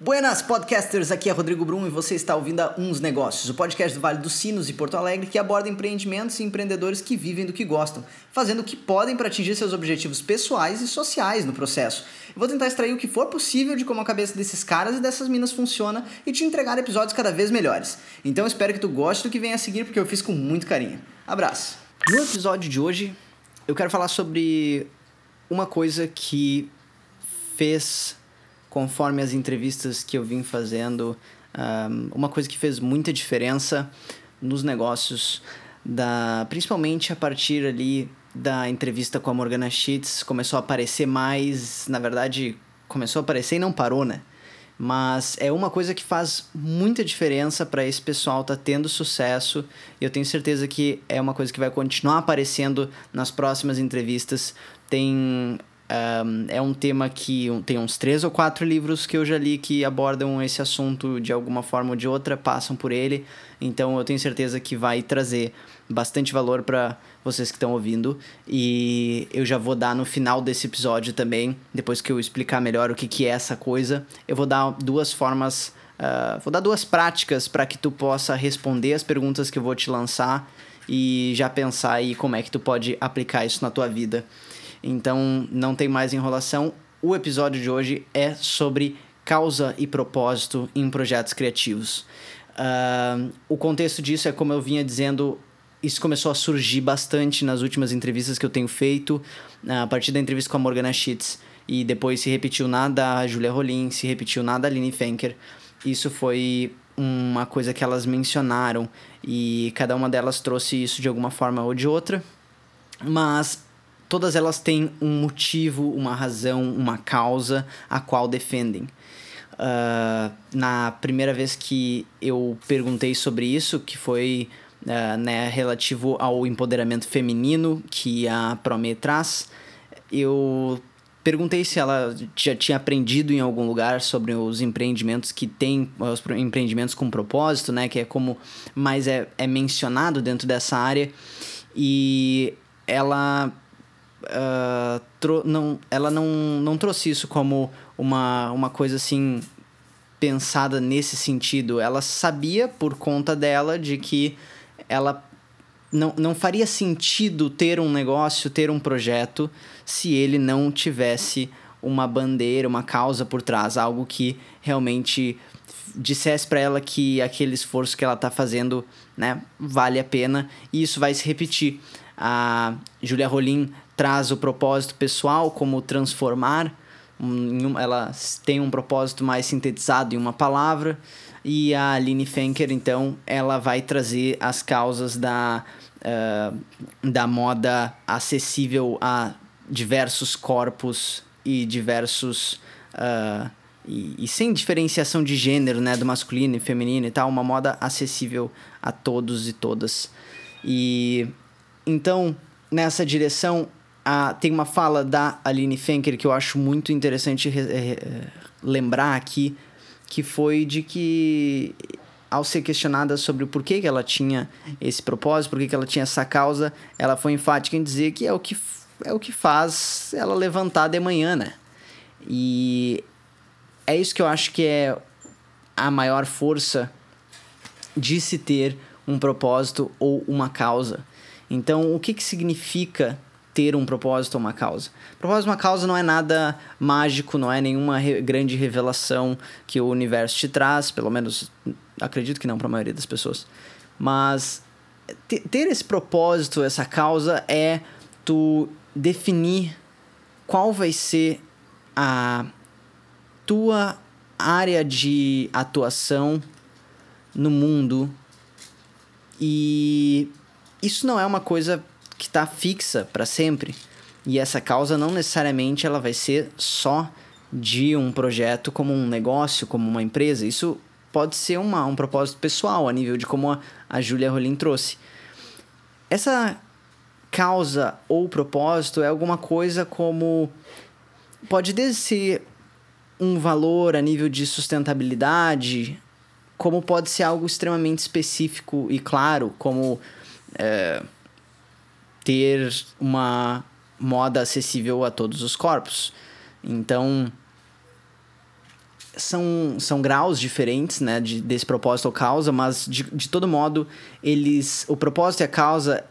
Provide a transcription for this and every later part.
Buenas podcasters, aqui é Rodrigo Brum e você está ouvindo a Uns Negócios, o podcast do Vale dos Sinos e Porto Alegre que aborda empreendimentos e empreendedores que vivem do que gostam, fazendo o que podem para atingir seus objetivos pessoais e sociais no processo. Eu vou tentar extrair o que for possível de como a cabeça desses caras e dessas minas funciona e te entregar episódios cada vez melhores. Então espero que tu goste do que vem a seguir porque eu fiz com muito carinho. Abraço! No episódio de hoje, eu quero falar sobre uma coisa que fez conforme as entrevistas que eu vim fazendo, um, uma coisa que fez muita diferença nos negócios, da, principalmente a partir ali da entrevista com a Morgana Schitz, começou a aparecer mais, na verdade, começou a aparecer e não parou, né? Mas é uma coisa que faz muita diferença para esse pessoal tá tendo sucesso. E eu tenho certeza que é uma coisa que vai continuar aparecendo nas próximas entrevistas. Tem um, é um tema que tem uns três ou quatro livros que eu já li que abordam esse assunto de alguma forma ou de outra, passam por ele. Então eu tenho certeza que vai trazer bastante valor para vocês que estão ouvindo. E eu já vou dar no final desse episódio também, depois que eu explicar melhor o que, que é essa coisa, eu vou dar duas formas. Uh, vou dar duas práticas para que tu possa responder as perguntas que eu vou te lançar e já pensar aí como é que tu pode aplicar isso na tua vida. Então não tem mais enrolação. O episódio de hoje é sobre causa e propósito em projetos criativos. Uh, o contexto disso é como eu vinha dizendo, isso começou a surgir bastante nas últimas entrevistas que eu tenho feito, a partir da entrevista com a Morgana Schitz, e depois se repetiu na da Julia Rollin, se repetiu na da Aline Fenker. Isso foi uma coisa que elas mencionaram e cada uma delas trouxe isso de alguma forma ou de outra. Mas todas elas têm um motivo, uma razão, uma causa a qual defendem. Uh, na primeira vez que eu perguntei sobre isso, que foi uh, né, relativo ao empoderamento feminino que a Prome traz, eu perguntei se ela já tinha aprendido em algum lugar sobre os empreendimentos que tem os empreendimentos com propósito, né, que é como mais é, é mencionado dentro dessa área e ela uh, não, ela não, não trouxe isso como uma, uma coisa assim pensada nesse sentido. Ela sabia por conta dela de que ela não, não faria sentido ter um negócio, ter um projeto, se ele não tivesse uma bandeira, uma causa por trás, algo que realmente dissesse para ela que aquele esforço que ela está fazendo, né, vale a pena e isso vai se repetir. A Julia Rolim traz o propósito pessoal como transformar, ela tem um propósito mais sintetizado em uma palavra, e a Aline Fenker, então, ela vai trazer as causas da, uh, da moda acessível a diversos corpos e diversos. Uh, e, e, sem diferenciação de gênero, né, do masculino e feminino e tal, uma moda acessível a todos e todas. E então, nessa direção, ah, tem uma fala da Aline Fenker que eu acho muito interessante lembrar aqui, que foi de que ao ser questionada sobre o porquê que ela tinha esse propósito, porquê que ela tinha essa causa, ela foi enfática em dizer que é o que, é o que faz ela levantar de manhã, né? E é isso que eu acho que é a maior força de se ter um propósito ou uma causa. Então, o que, que significa ter um propósito ou uma causa. Propósito uma causa não é nada mágico, não é nenhuma re grande revelação que o universo te traz, pelo menos acredito que não para a maioria das pessoas. Mas ter esse propósito, essa causa é tu definir qual vai ser a tua área de atuação no mundo e isso não é uma coisa que está fixa para sempre. E essa causa não necessariamente ela vai ser só de um projeto como um negócio, como uma empresa. Isso pode ser uma, um propósito pessoal, a nível de como a, a Julia Rolim trouxe. Essa causa ou propósito é alguma coisa como. Pode ser um valor a nível de sustentabilidade, como pode ser algo extremamente específico e claro, como. É, ter uma moda acessível a todos os corpos. Então, são, são graus diferentes, né, de, desse propósito ou causa, mas de, de todo modo, eles, o propósito e a causa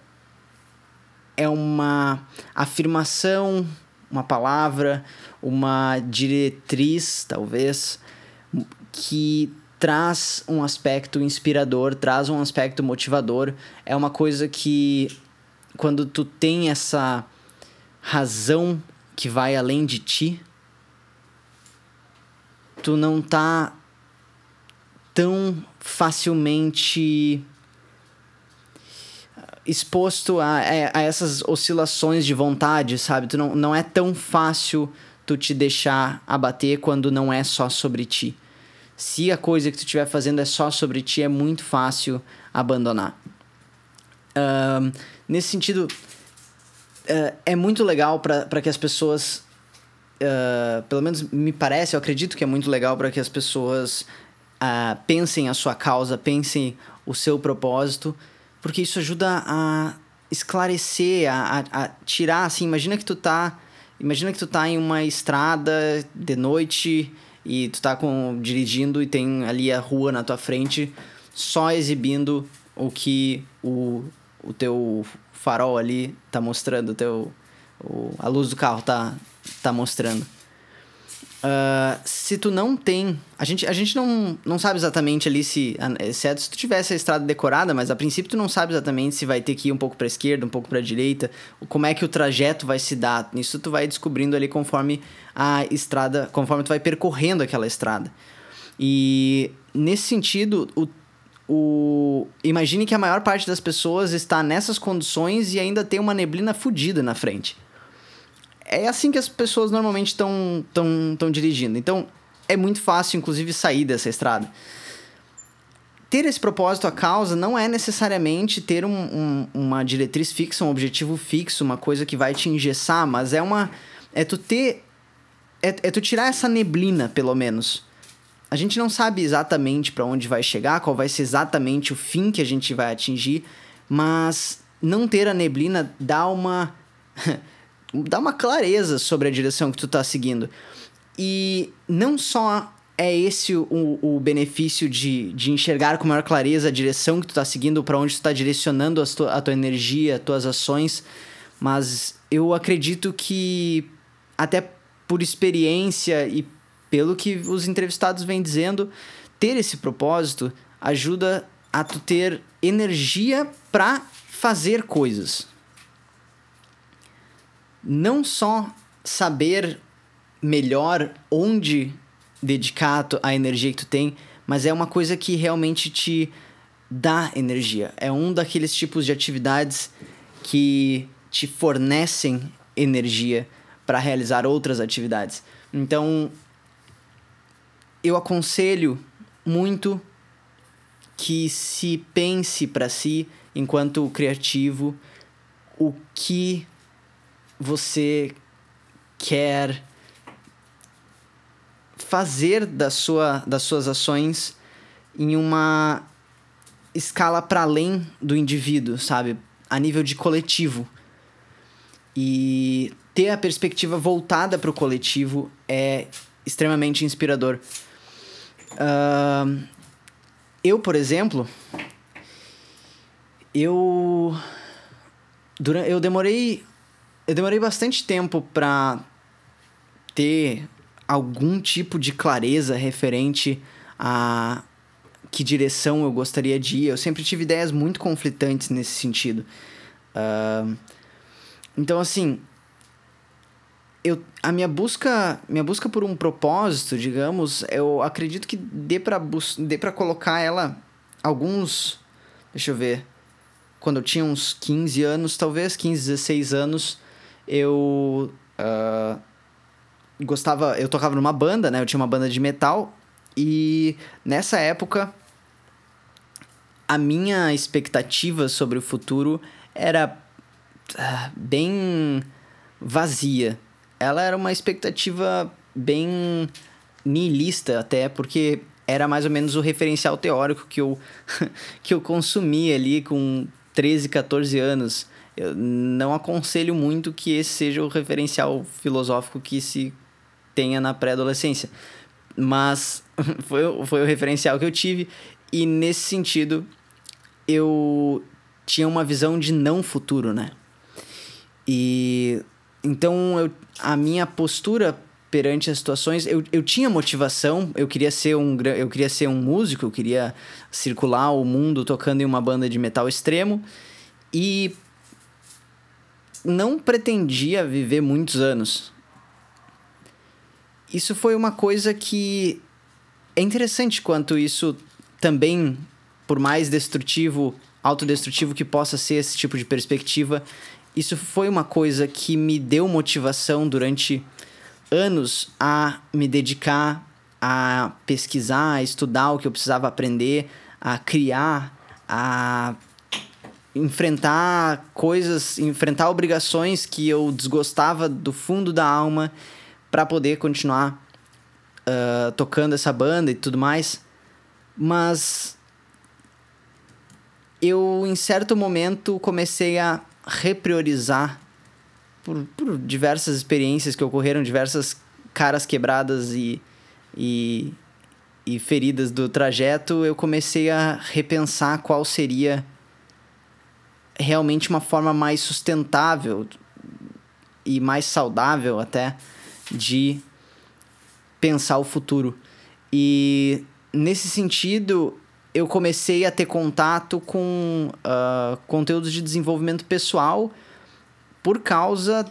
é uma afirmação, uma palavra, uma diretriz, talvez, que traz um aspecto inspirador, traz um aspecto motivador. É uma coisa que quando tu tem essa razão que vai além de ti, tu não tá tão facilmente exposto a, a, essas oscilações de vontade, sabe? Tu não, não é tão fácil tu te deixar abater quando não é só sobre ti. Se a coisa que tu estiver fazendo é só sobre ti, é muito fácil abandonar. Nesse sentido, uh, é muito legal para que as pessoas uh, pelo menos me parece, eu acredito que é muito legal para que as pessoas uh, pensem a sua causa, pensem o seu propósito, porque isso ajuda a esclarecer, a, a, a, tirar, assim, imagina que tu tá, imagina que tu tá em uma estrada de noite e tu tá com, dirigindo e tem ali a rua na tua frente só exibindo o que o, o teu farol ali tá mostrando, o teu, o, a luz do carro tá, tá mostrando. Uh, se tu não tem. A gente, a gente não, não sabe exatamente ali se. Exceto se tu tivesse a estrada decorada, mas a princípio tu não sabe exatamente se vai ter que ir um pouco pra esquerda, um pouco pra direita, como é que o trajeto vai se dar. Isso tu vai descobrindo ali conforme a estrada. conforme tu vai percorrendo aquela estrada. E nesse sentido, o, o. Imagine que a maior parte das pessoas está nessas condições e ainda tem uma neblina fodida na frente é assim que as pessoas normalmente estão tão, tão dirigindo. Então, é muito fácil, inclusive, sair dessa estrada. Ter esse propósito, a causa, não é necessariamente ter um, um, uma diretriz fixa, um objetivo fixo, uma coisa que vai te engessar, mas é uma. É tu ter. É, é tu tirar essa neblina, pelo menos. A gente não sabe exatamente para onde vai chegar, qual vai ser exatamente o fim que a gente vai atingir, mas não ter a neblina dá uma. dá uma clareza sobre a direção que tu tá seguindo. E não só é esse o, o benefício de, de enxergar com maior clareza a direção que tu tá seguindo, para onde tu tá direcionando a tua energia, as tuas ações, mas eu acredito que até por experiência e pelo que os entrevistados vêm dizendo, ter esse propósito ajuda a tu ter energia para fazer coisas não só saber melhor onde dedicar a energia que tu tem, mas é uma coisa que realmente te dá energia. É um daqueles tipos de atividades que te fornecem energia para realizar outras atividades. Então, eu aconselho muito que se pense para si, enquanto criativo, o que você quer fazer da sua, das suas ações em uma escala para além do indivíduo, sabe? A nível de coletivo. E ter a perspectiva voltada para o coletivo é extremamente inspirador. Uh, eu, por exemplo, eu, durante, eu demorei eu demorei bastante tempo para ter algum tipo de clareza referente a que direção eu gostaria de ir. Eu sempre tive ideias muito conflitantes nesse sentido. Uh, então, assim, eu, a minha busca, minha busca por um propósito, digamos, eu acredito que dê para dê para colocar ela alguns, deixa eu ver, quando eu tinha uns 15 anos, talvez 15, 16 anos, eu uh, gostava, eu tocava numa banda, né? Eu tinha uma banda de metal e nessa época a minha expectativa sobre o futuro era uh, bem vazia. Ela era uma expectativa bem nihilista até, porque era mais ou menos o referencial teórico que eu, que eu consumia ali com 13, 14 anos eu não aconselho muito que esse seja o referencial filosófico que se tenha na pré-adolescência. Mas foi, foi o referencial que eu tive. E nesse sentido, eu tinha uma visão de não futuro, né? E então eu, a minha postura perante as situações, eu, eu tinha motivação, eu queria ser um eu queria ser um músico, eu queria circular o mundo tocando em uma banda de metal extremo e não pretendia viver muitos anos. Isso foi uma coisa que é interessante quanto isso também, por mais destrutivo, autodestrutivo que possa ser esse tipo de perspectiva, isso foi uma coisa que me deu motivação durante anos a me dedicar a pesquisar, a estudar o que eu precisava aprender, a criar, a enfrentar coisas, enfrentar obrigações que eu desgostava do fundo da alma para poder continuar uh, tocando essa banda e tudo mais. Mas eu, em certo momento, comecei a repriorizar por, por diversas experiências que ocorreram, diversas caras quebradas e, e, e feridas do trajeto, eu comecei a repensar qual seria realmente uma forma mais sustentável e mais saudável até de pensar o futuro. E nesse sentido, eu comecei a ter contato com uh, conteúdos de desenvolvimento pessoal por causa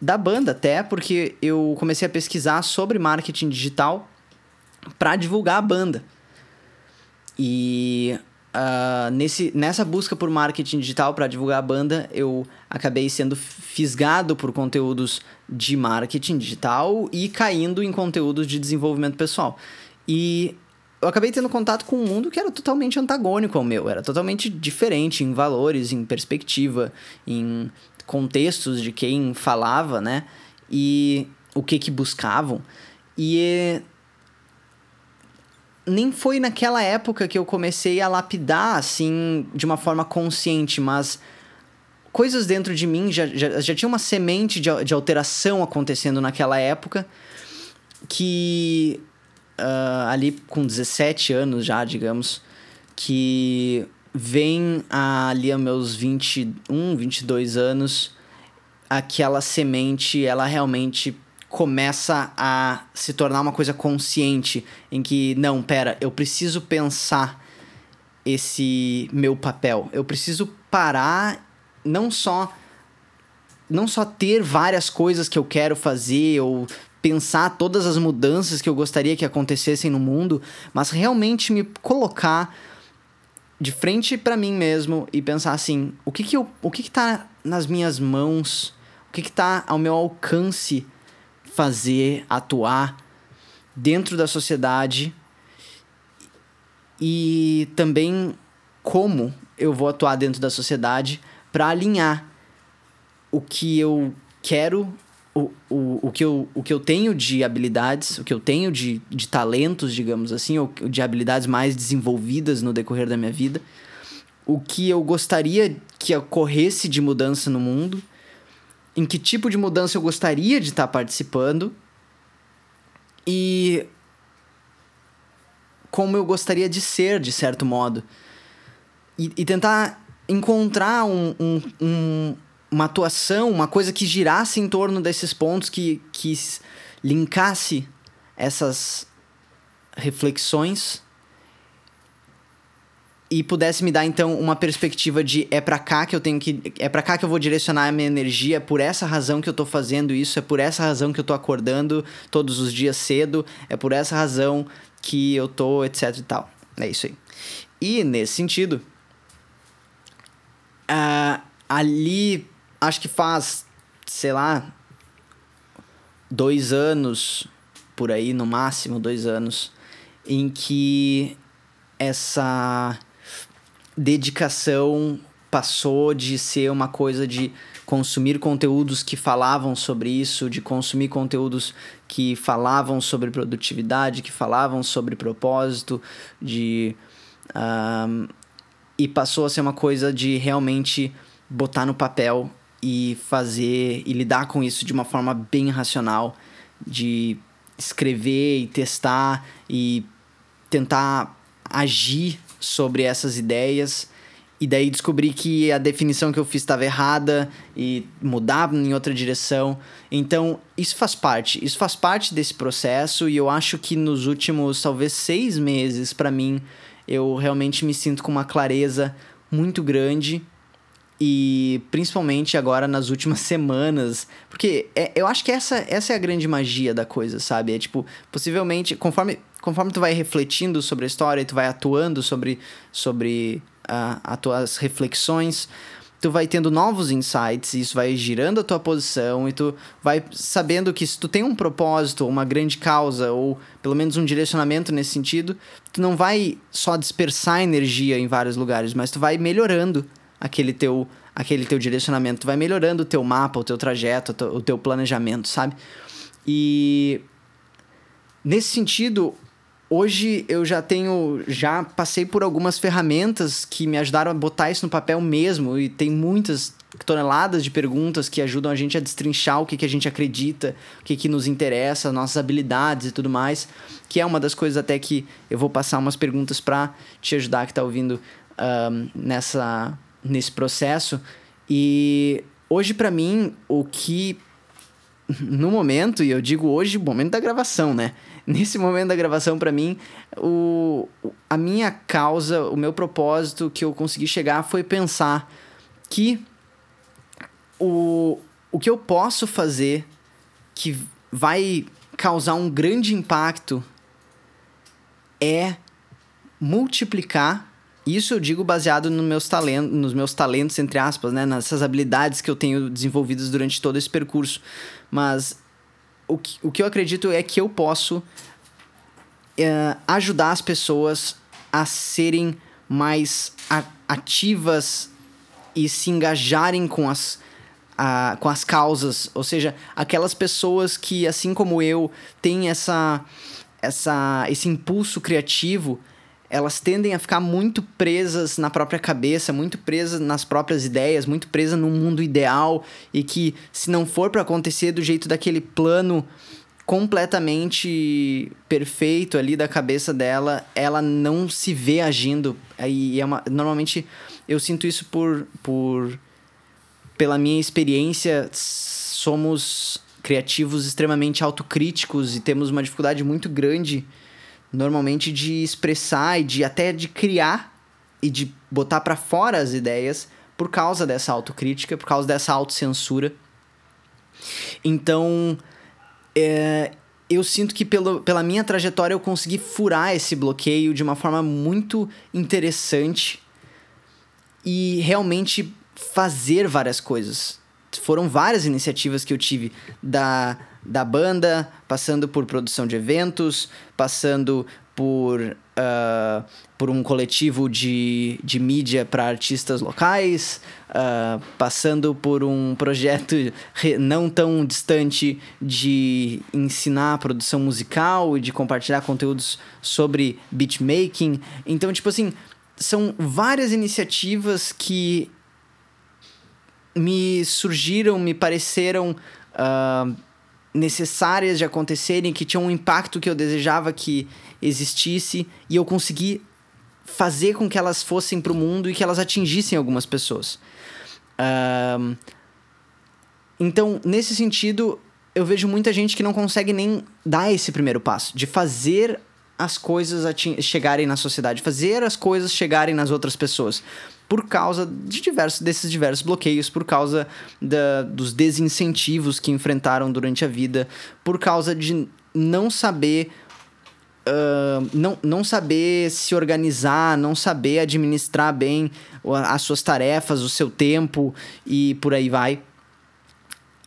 da banda, até porque eu comecei a pesquisar sobre marketing digital para divulgar a banda. E uh, nesse, nessa busca por marketing digital para divulgar a banda, eu acabei sendo fisgado por conteúdos de marketing digital e caindo em conteúdos de desenvolvimento pessoal. E eu acabei tendo contato com um mundo que era totalmente antagônico ao meu, era totalmente diferente em valores, em perspectiva, em contextos de quem falava, né? E o que que buscavam. E nem foi naquela época que eu comecei a lapidar assim de uma forma consciente, mas coisas dentro de mim já, já, já tinha uma semente de, de alteração acontecendo naquela época que uh, ali com 17 anos já, digamos, que vem ali aos meus 21, 22 anos, aquela semente, ela realmente começa a se tornar uma coisa consciente em que não, pera, eu preciso pensar esse meu papel. Eu preciso parar não só não só ter várias coisas que eu quero fazer ou pensar todas as mudanças que eu gostaria que acontecessem no mundo, mas realmente me colocar de frente para mim mesmo e pensar assim, o que que eu, o que que tá nas minhas mãos? O que que tá ao meu alcance fazer, atuar dentro da sociedade? E também como eu vou atuar dentro da sociedade para alinhar o que eu quero o, o, que eu, o que eu tenho de habilidades, o que eu tenho de, de talentos, digamos assim, ou de habilidades mais desenvolvidas no decorrer da minha vida, o que eu gostaria que ocorresse de mudança no mundo, em que tipo de mudança eu gostaria de estar participando e como eu gostaria de ser, de certo modo. E, e tentar encontrar um, um, um uma atuação, uma coisa que girasse em torno desses pontos, que, que linkasse essas reflexões e pudesse me dar então uma perspectiva de é para cá que eu tenho que é para cá que eu vou direcionar a minha energia, é por essa razão que eu tô fazendo isso, é por essa razão que eu tô acordando todos os dias cedo, é por essa razão que eu tô etc e tal. É isso aí. E nesse sentido, uh, ali acho que faz, sei lá, dois anos, por aí, no máximo dois anos, em que essa dedicação passou de ser uma coisa de consumir conteúdos que falavam sobre isso, de consumir conteúdos que falavam sobre produtividade, que falavam sobre propósito, de. Um, e passou a ser uma coisa de realmente botar no papel e fazer e lidar com isso de uma forma bem racional, de escrever e testar e tentar agir sobre essas ideias e daí descobri que a definição que eu fiz estava errada e mudar em outra direção. Então, isso faz parte. Isso faz parte desse processo e eu acho que nos últimos, talvez, seis meses, para mim, eu realmente me sinto com uma clareza muito grande e principalmente agora nas últimas semanas, porque é, eu acho que essa, essa é a grande magia da coisa, sabe? É tipo, possivelmente, conforme, conforme tu vai refletindo sobre a história, tu vai atuando sobre, sobre as tuas reflexões, tu vai tendo novos insights, isso vai girando a tua posição e tu vai sabendo que se tu tem um propósito, uma grande causa ou pelo menos um direcionamento nesse sentido, tu não vai só dispersar energia em vários lugares, mas tu vai melhorando aquele teu aquele teu direcionamento, tu vai melhorando o teu mapa, o teu trajeto, o teu planejamento, sabe? E nesse sentido, hoje eu já tenho, já passei por algumas ferramentas que me ajudaram a botar isso no papel mesmo e tem muitas toneladas de perguntas que ajudam a gente a destrinchar o que, que a gente acredita, o que, que nos interessa, nossas habilidades e tudo mais, que é uma das coisas até que eu vou passar umas perguntas para te ajudar que está ouvindo um, nessa, nesse processo. E hoje para mim o que no momento, e eu digo hoje, momento da gravação, né? Nesse momento da gravação, para mim, o, a minha causa, o meu propósito que eu consegui chegar foi pensar que o, o que eu posso fazer que vai causar um grande impacto é multiplicar isso eu digo baseado nos meus talentos, nos meus talentos entre aspas, né, nessas habilidades que eu tenho desenvolvidas durante todo esse percurso. Mas o que, o que eu acredito é que eu posso é, ajudar as pessoas a serem mais ativas e se engajarem com as, a, com as causas. Ou seja, aquelas pessoas que, assim como eu, têm essa, essa, esse impulso criativo elas tendem a ficar muito presas na própria cabeça, muito presas nas próprias ideias, muito presas num mundo ideal e que se não for para acontecer do jeito daquele plano completamente perfeito ali da cabeça dela, ela não se vê agindo. E é uma, normalmente eu sinto isso por, por pela minha experiência, somos criativos extremamente autocríticos e temos uma dificuldade muito grande normalmente de expressar e de até de criar e de botar para fora as ideias por causa dessa autocrítica, por causa dessa autocensura. Então, é, eu sinto que pelo, pela minha trajetória eu consegui furar esse bloqueio de uma forma muito interessante e realmente fazer várias coisas. Foram várias iniciativas que eu tive da da banda, passando por produção de eventos, passando por, uh, por um coletivo de, de mídia para artistas locais, uh, passando por um projeto não tão distante de ensinar produção musical e de compartilhar conteúdos sobre beatmaking. Então, tipo assim, são várias iniciativas que me surgiram, me pareceram. Uh, necessárias de acontecerem, que tinham um impacto que eu desejava que existisse, e eu consegui fazer com que elas fossem para o mundo e que elas atingissem algumas pessoas. Então, nesse sentido, eu vejo muita gente que não consegue nem dar esse primeiro passo, de fazer as coisas chegarem na sociedade, fazer as coisas chegarem nas outras pessoas por causa de diversos desses diversos bloqueios, por causa da, dos desincentivos que enfrentaram durante a vida, por causa de não saber Uh, não, não saber se organizar, não saber administrar bem as suas tarefas, o seu tempo e por aí vai.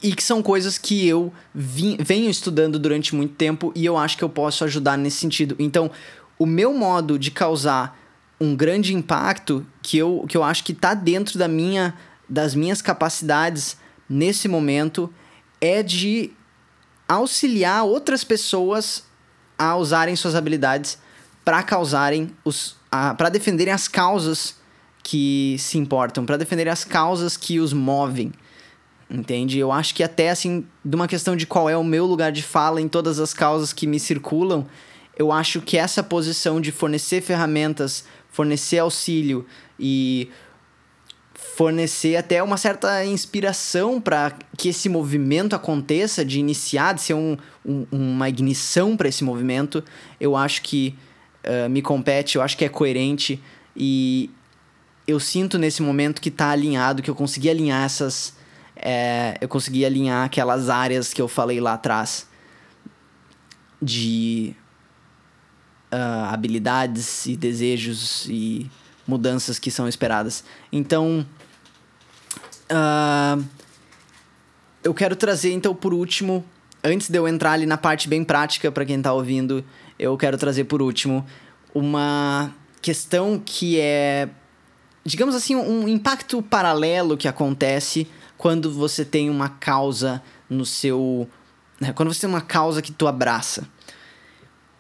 E que são coisas que eu venho estudando durante muito tempo e eu acho que eu posso ajudar nesse sentido. Então, o meu modo de causar um grande impacto que eu, que eu acho que está dentro da minha, das minhas capacidades nesse momento é de auxiliar outras pessoas a usarem suas habilidades para causarem os para defenderem as causas que se importam, para defenderem as causas que os movem. entende? Eu acho que até assim, de uma questão de qual é o meu lugar de fala em todas as causas que me circulam, eu acho que essa posição de fornecer ferramentas, fornecer auxílio e fornecer até uma certa inspiração para que esse movimento aconteça, de iniciar, de ser um, um, uma ignição para esse movimento, eu acho que uh, me compete, eu acho que é coerente e eu sinto nesse momento que está alinhado, que eu consegui alinhar essas. É, eu consegui alinhar aquelas áreas que eu falei lá atrás de uh, habilidades e desejos e mudanças que são esperadas. Então, uh, eu quero trazer, então, por último, antes de eu entrar ali na parte bem prática para quem está ouvindo, eu quero trazer por último uma questão que é, digamos assim, um impacto paralelo que acontece quando você tem uma causa no seu. Né, quando você tem uma causa que tu abraça.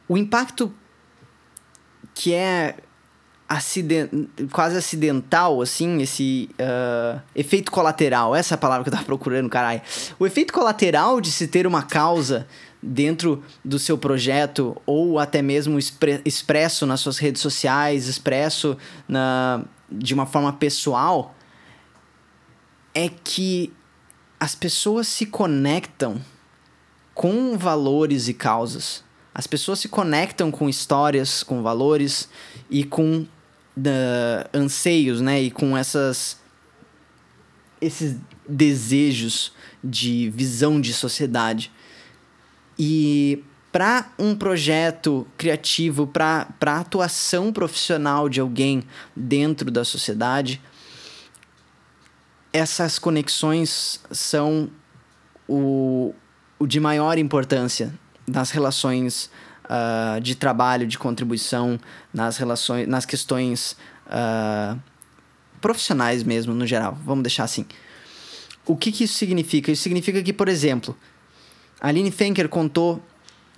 O impacto que é acident, quase acidental, assim, esse uh, efeito colateral. Essa é a palavra que eu tava procurando, caralho. O efeito colateral de se ter uma causa dentro do seu projeto ou até mesmo expre expresso nas suas redes sociais, expresso na, de uma forma pessoal, é que as pessoas se conectam com valores e causas. As pessoas se conectam com histórias, com valores e com uh, anseios, né? E com essas esses desejos de visão de sociedade. E para um projeto criativo, para a atuação profissional de alguém dentro da sociedade, essas conexões são o, o de maior importância nas relações uh, de trabalho, de contribuição, nas relações, nas questões uh, profissionais mesmo, no geral. Vamos deixar assim. O que, que isso significa? Isso significa que, por exemplo, a Aline Fenker contou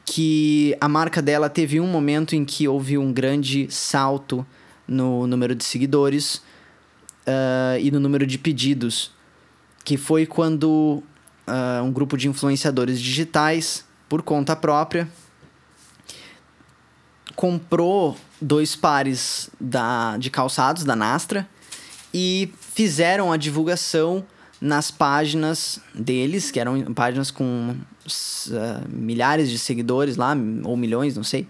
que a marca dela teve um momento em que houve um grande salto no número de seguidores uh, e no número de pedidos, que foi quando uh, um grupo de influenciadores digitais por conta própria, comprou dois pares da, de calçados da Nastra e fizeram a divulgação nas páginas deles, que eram páginas com uh, milhares de seguidores lá, ou milhões, não sei,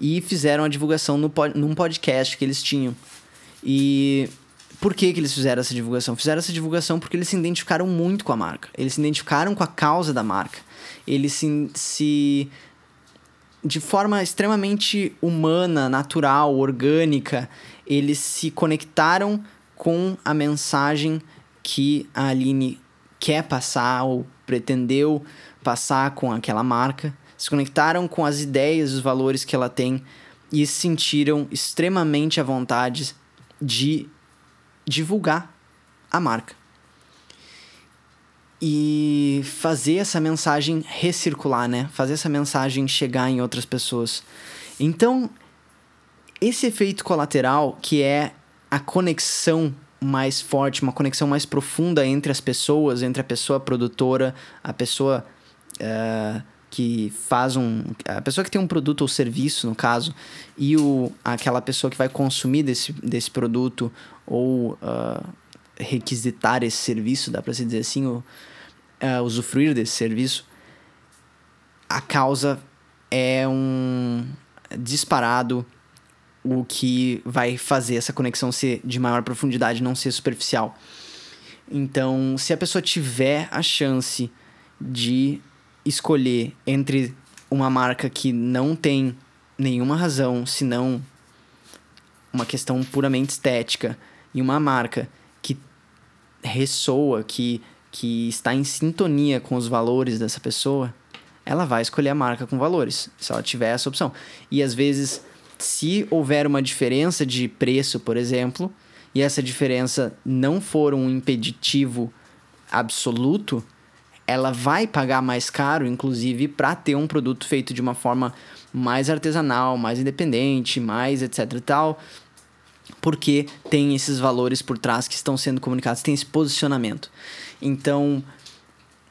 e fizeram a divulgação no, num podcast que eles tinham. E por que, que eles fizeram essa divulgação? Fizeram essa divulgação porque eles se identificaram muito com a marca. Eles se identificaram com a causa da marca. Eles se, se de forma extremamente humana, natural, orgânica, eles se conectaram com a mensagem que a Aline quer passar ou pretendeu passar com aquela marca, se conectaram com as ideias, os valores que ela tem e se sentiram extremamente à vontade de divulgar a marca. E fazer essa mensagem recircular, né? Fazer essa mensagem chegar em outras pessoas. Então, esse efeito colateral, que é a conexão mais forte, uma conexão mais profunda entre as pessoas, entre a pessoa produtora, a pessoa uh, que faz um. a pessoa que tem um produto ou serviço, no caso, e o, aquela pessoa que vai consumir desse, desse produto ou uh, requisitar esse serviço, dá para se dizer assim, ou uh, usufruir desse serviço, a causa é um disparado o que vai fazer essa conexão ser de maior profundidade, não ser superficial. Então, se a pessoa tiver a chance de escolher entre uma marca que não tem nenhuma razão, senão uma questão puramente estética, e uma marca que ressoa, que, que está em sintonia com os valores dessa pessoa, ela vai escolher a marca com valores, se ela tiver essa opção. E às vezes, se houver uma diferença de preço, por exemplo, e essa diferença não for um impeditivo absoluto, ela vai pagar mais caro, inclusive, para ter um produto feito de uma forma mais artesanal, mais independente, mais etc e tal, porque tem esses valores por trás que estão sendo comunicados, tem esse posicionamento. Então,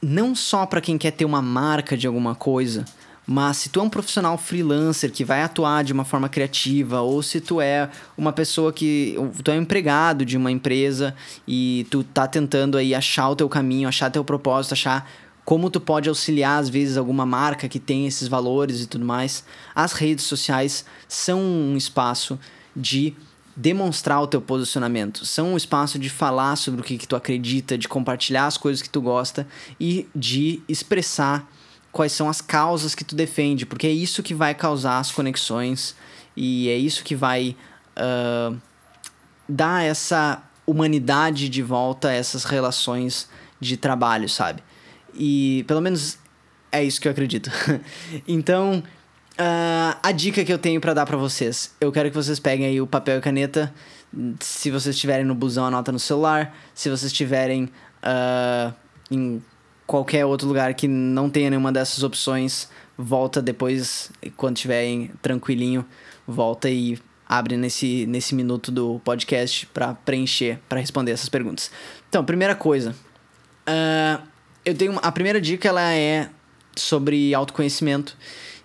não só para quem quer ter uma marca de alguma coisa, mas se tu é um profissional freelancer que vai atuar de uma forma criativa, ou se tu é uma pessoa que. tu é um empregado de uma empresa e tu tá tentando aí achar o teu caminho, achar teu propósito, achar como tu pode auxiliar, às vezes, alguma marca que tem esses valores e tudo mais. As redes sociais são um espaço de demonstrar o teu posicionamento, são um espaço de falar sobre o que, que tu acredita, de compartilhar as coisas que tu gosta e de expressar quais são as causas que tu defende, porque é isso que vai causar as conexões e é isso que vai uh, dar essa humanidade de volta a essas relações de trabalho, sabe? E pelo menos é isso que eu acredito. então, uh, a dica que eu tenho para dar para vocês, eu quero que vocês peguem aí o papel e caneta. Se vocês estiverem no busão, anota no celular. Se vocês estiverem uh, em qualquer outro lugar que não tenha nenhuma dessas opções, volta depois, quando estiver tranquilinho, volta e abre nesse, nesse minuto do podcast para preencher, para responder essas perguntas. Então, primeira coisa, uh, eu tenho a primeira dica ela é sobre autoconhecimento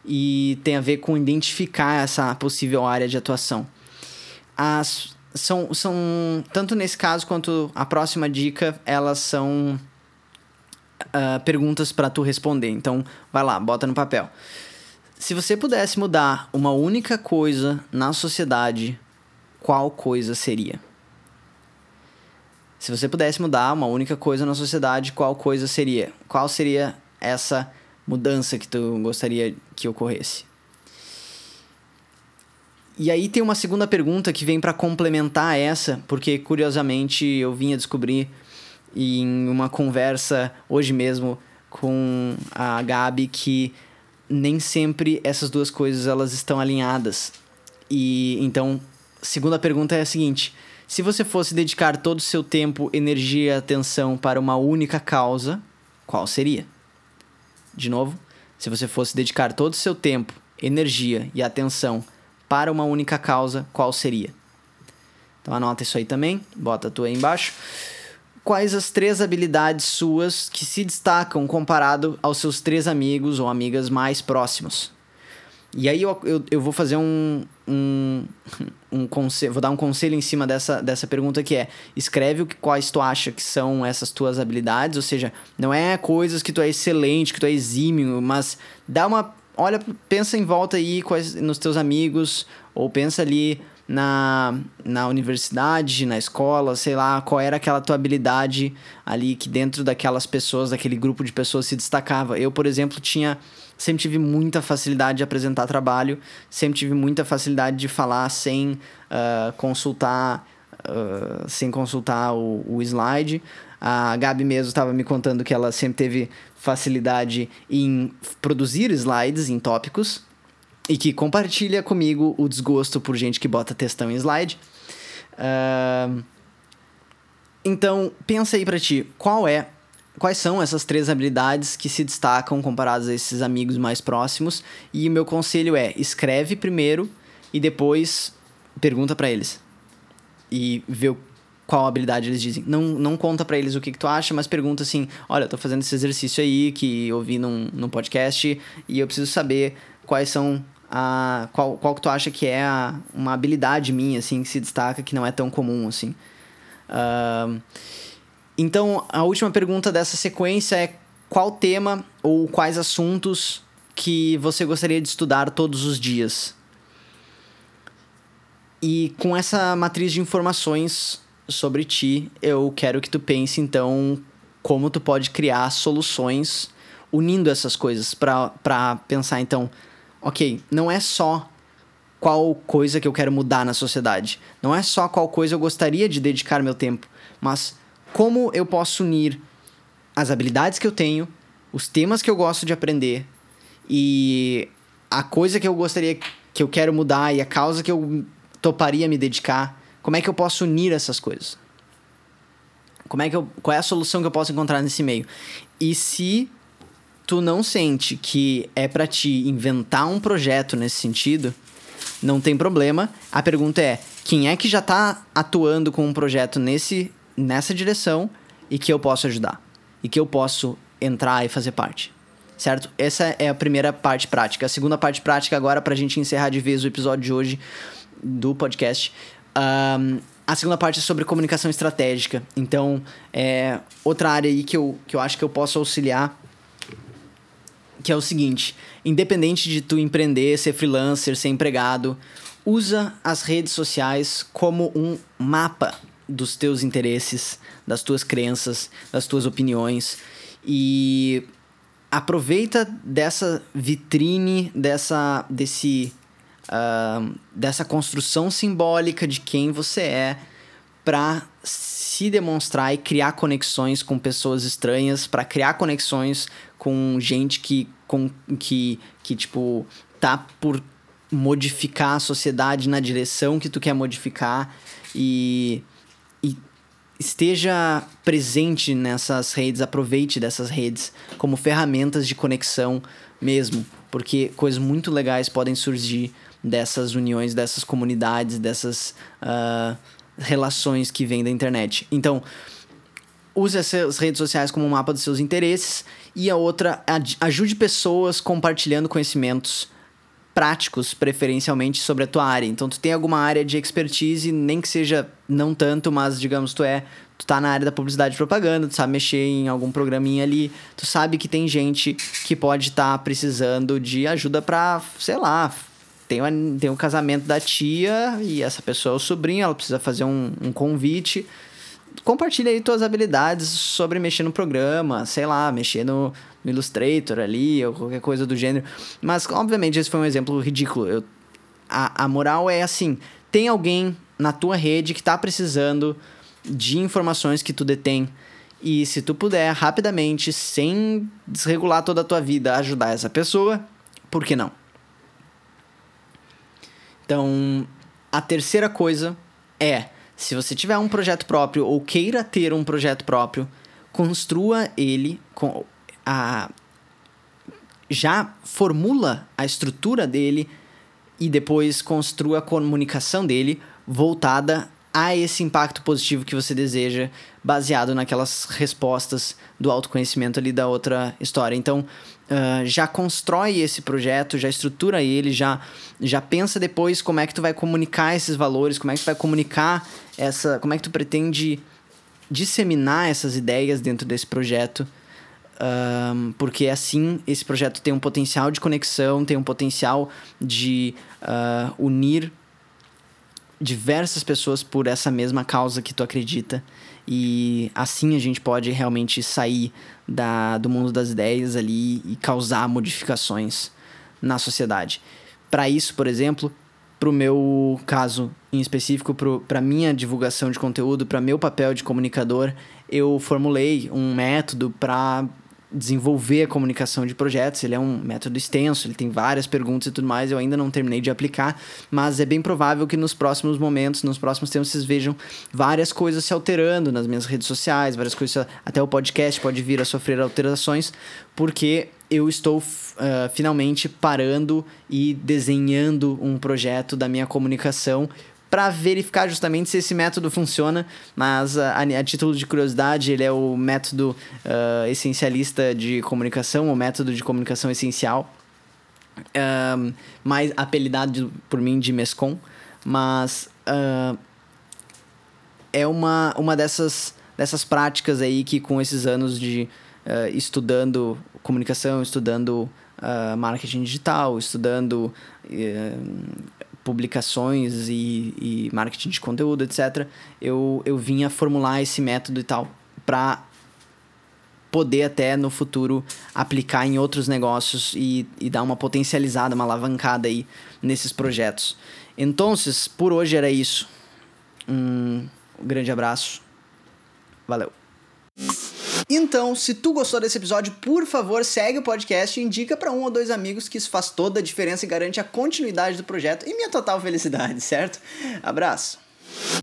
e tem a ver com identificar essa possível área de atuação. As são, são tanto nesse caso quanto a próxima dica, elas são uh, perguntas para tu responder. Então, vai lá, bota no papel. Se você pudesse mudar uma única coisa na sociedade, qual coisa seria? Se você pudesse mudar uma única coisa na sociedade, qual coisa seria? Qual seria essa mudança que tu gostaria que ocorresse? E aí tem uma segunda pergunta que vem para complementar essa, porque curiosamente eu vim a descobrir em uma conversa hoje mesmo com a Gabi que nem sempre essas duas coisas elas estão alinhadas. E então, segunda pergunta é a seguinte: se você fosse dedicar todo o seu tempo, energia e atenção para uma única causa, qual seria? De novo, se você fosse dedicar todo o seu tempo, energia e atenção para uma única causa, qual seria? Então anota isso aí também, bota a tua aí embaixo quais as três habilidades suas que se destacam comparado aos seus três amigos ou amigas mais próximos. E aí eu, eu, eu vou fazer um, um, um conselho, vou dar um conselho em cima dessa, dessa pergunta que é, escreve o que, quais tu acha que são essas tuas habilidades, ou seja, não é coisas que tu é excelente, que tu é exímio, mas dá uma, olha, pensa em volta aí quais, nos teus amigos, ou pensa ali na, na universidade, na escola, sei lá, qual era aquela tua habilidade ali que dentro daquelas pessoas, daquele grupo de pessoas se destacava. Eu, por exemplo, tinha sempre tive muita facilidade de apresentar trabalho, sempre tive muita facilidade de falar sem uh, consultar uh, sem consultar o, o slide. A Gabi mesmo estava me contando que ela sempre teve facilidade em produzir slides em tópicos e que compartilha comigo o desgosto por gente que bota textão em slide. Uh, então, pensa aí pra ti, qual é, quais são essas três habilidades que se destacam comparadas a esses amigos mais próximos? E o meu conselho é, escreve primeiro e depois pergunta para eles. E vê qual habilidade eles dizem. Não, não conta para eles o que, que tu acha, mas pergunta assim: olha, eu tô fazendo esse exercício aí que eu vi num, num podcast e eu preciso saber quais são a qual, qual que tu acha que é a, uma habilidade minha, assim, que se destaca, que não é tão comum, assim. Uh, então, a última pergunta dessa sequência é qual tema ou quais assuntos que você gostaria de estudar todos os dias? E com essa matriz de informações sobre ti, eu quero que tu pense, então, como tu pode criar soluções unindo essas coisas para pensar, então, ok, não é só qual coisa que eu quero mudar na sociedade, não é só qual coisa eu gostaria de dedicar meu tempo, mas como eu posso unir as habilidades que eu tenho, os temas que eu gosto de aprender e a coisa que eu gostaria que eu quero mudar e a causa que eu toparia me dedicar, como é que eu posso unir essas coisas? Como é que eu, qual é a solução que eu posso encontrar nesse meio? E se tu não sente que é para ti inventar um projeto nesse sentido, não tem problema. A pergunta é: quem é que já tá atuando com um projeto nesse nessa direção e que eu posso ajudar? E que eu posso entrar e fazer parte. Certo? Essa é a primeira parte prática. A segunda parte prática, agora, pra gente encerrar de vez o episódio de hoje do podcast. Um, a segunda parte é sobre comunicação estratégica. Então, é outra área aí que eu, que eu acho que eu posso auxiliar, que é o seguinte: independente de tu empreender, ser freelancer, ser empregado, usa as redes sociais como um mapa dos teus interesses, das tuas crenças, das tuas opiniões. E aproveita dessa vitrine, dessa desse uh, dessa construção simbólica de quem você é para se demonstrar e criar conexões com pessoas estranhas, para criar conexões com gente que com que que tipo tá por modificar a sociedade na direção que tu quer modificar. E esteja presente nessas redes, aproveite dessas redes como ferramentas de conexão mesmo, porque coisas muito legais podem surgir dessas uniões, dessas comunidades, dessas uh, relações que vêm da internet. Então, use essas redes sociais como um mapa dos seus interesses e a outra, ajude pessoas compartilhando conhecimentos práticos, preferencialmente, sobre a tua área. Então, tu tem alguma área de expertise, nem que seja não tanto, mas, digamos, tu é... Tu tá na área da publicidade e propaganda, tu sabe mexer em algum programinha ali, tu sabe que tem gente que pode estar tá precisando de ajuda pra, sei lá, tem, uma, tem um casamento da tia e essa pessoa é o sobrinho, ela precisa fazer um, um convite compartilha aí tuas habilidades sobre mexer no programa, sei lá, mexer no, no Illustrator ali, ou qualquer coisa do gênero. Mas, obviamente, esse foi um exemplo ridículo. Eu, a, a moral é assim: tem alguém na tua rede que está precisando de informações que tu detém. E se tu puder rapidamente, sem desregular toda a tua vida, ajudar essa pessoa, por que não? Então, a terceira coisa é se você tiver um projeto próprio ou queira ter um projeto próprio, construa ele a já formula a estrutura dele e depois construa a comunicação dele voltada a esse impacto positivo que você deseja, baseado naquelas respostas do autoconhecimento ali da outra história. Então, uh, já constrói esse projeto, já estrutura ele, já, já pensa depois como é que tu vai comunicar esses valores, como é que tu vai comunicar essa, como é que tu pretende disseminar essas ideias dentro desse projeto. Um, porque assim esse projeto tem um potencial de conexão, tem um potencial de uh, unir diversas pessoas por essa mesma causa que tu acredita e assim a gente pode realmente sair da, do mundo das ideias ali e causar modificações na sociedade. Para isso, por exemplo, para o meu caso em específico, para minha divulgação de conteúdo, para meu papel de comunicador, eu formulei um método para desenvolver a comunicação de projetos. Ele é um método extenso, ele tem várias perguntas e tudo mais. Eu ainda não terminei de aplicar, mas é bem provável que nos próximos momentos, nos próximos tempos, vocês vejam várias coisas se alterando nas minhas redes sociais, várias coisas, até o podcast pode vir a sofrer alterações, porque eu estou uh, finalmente parando e desenhando um projeto da minha comunicação para verificar justamente se esse método funciona, mas a, a, título de curiosidade, ele é o método uh, essencialista de comunicação, o método de comunicação essencial, um, mais apelidado por mim de MESCOM, mas uh, é uma, uma dessas, dessas práticas aí que com esses anos de uh, estudando comunicação, estudando uh, marketing digital, estudando publicações e, e marketing de conteúdo, etc., eu, eu vinha formular esse método e tal para poder até no futuro aplicar em outros negócios e, e dar uma potencializada, uma alavancada aí nesses projetos. Então, por hoje era isso. Um grande abraço. Valeu. Então, se tu gostou desse episódio, por favor, segue o podcast e indica para um ou dois amigos que isso faz toda a diferença e garante a continuidade do projeto e minha total felicidade, certo? Abraço.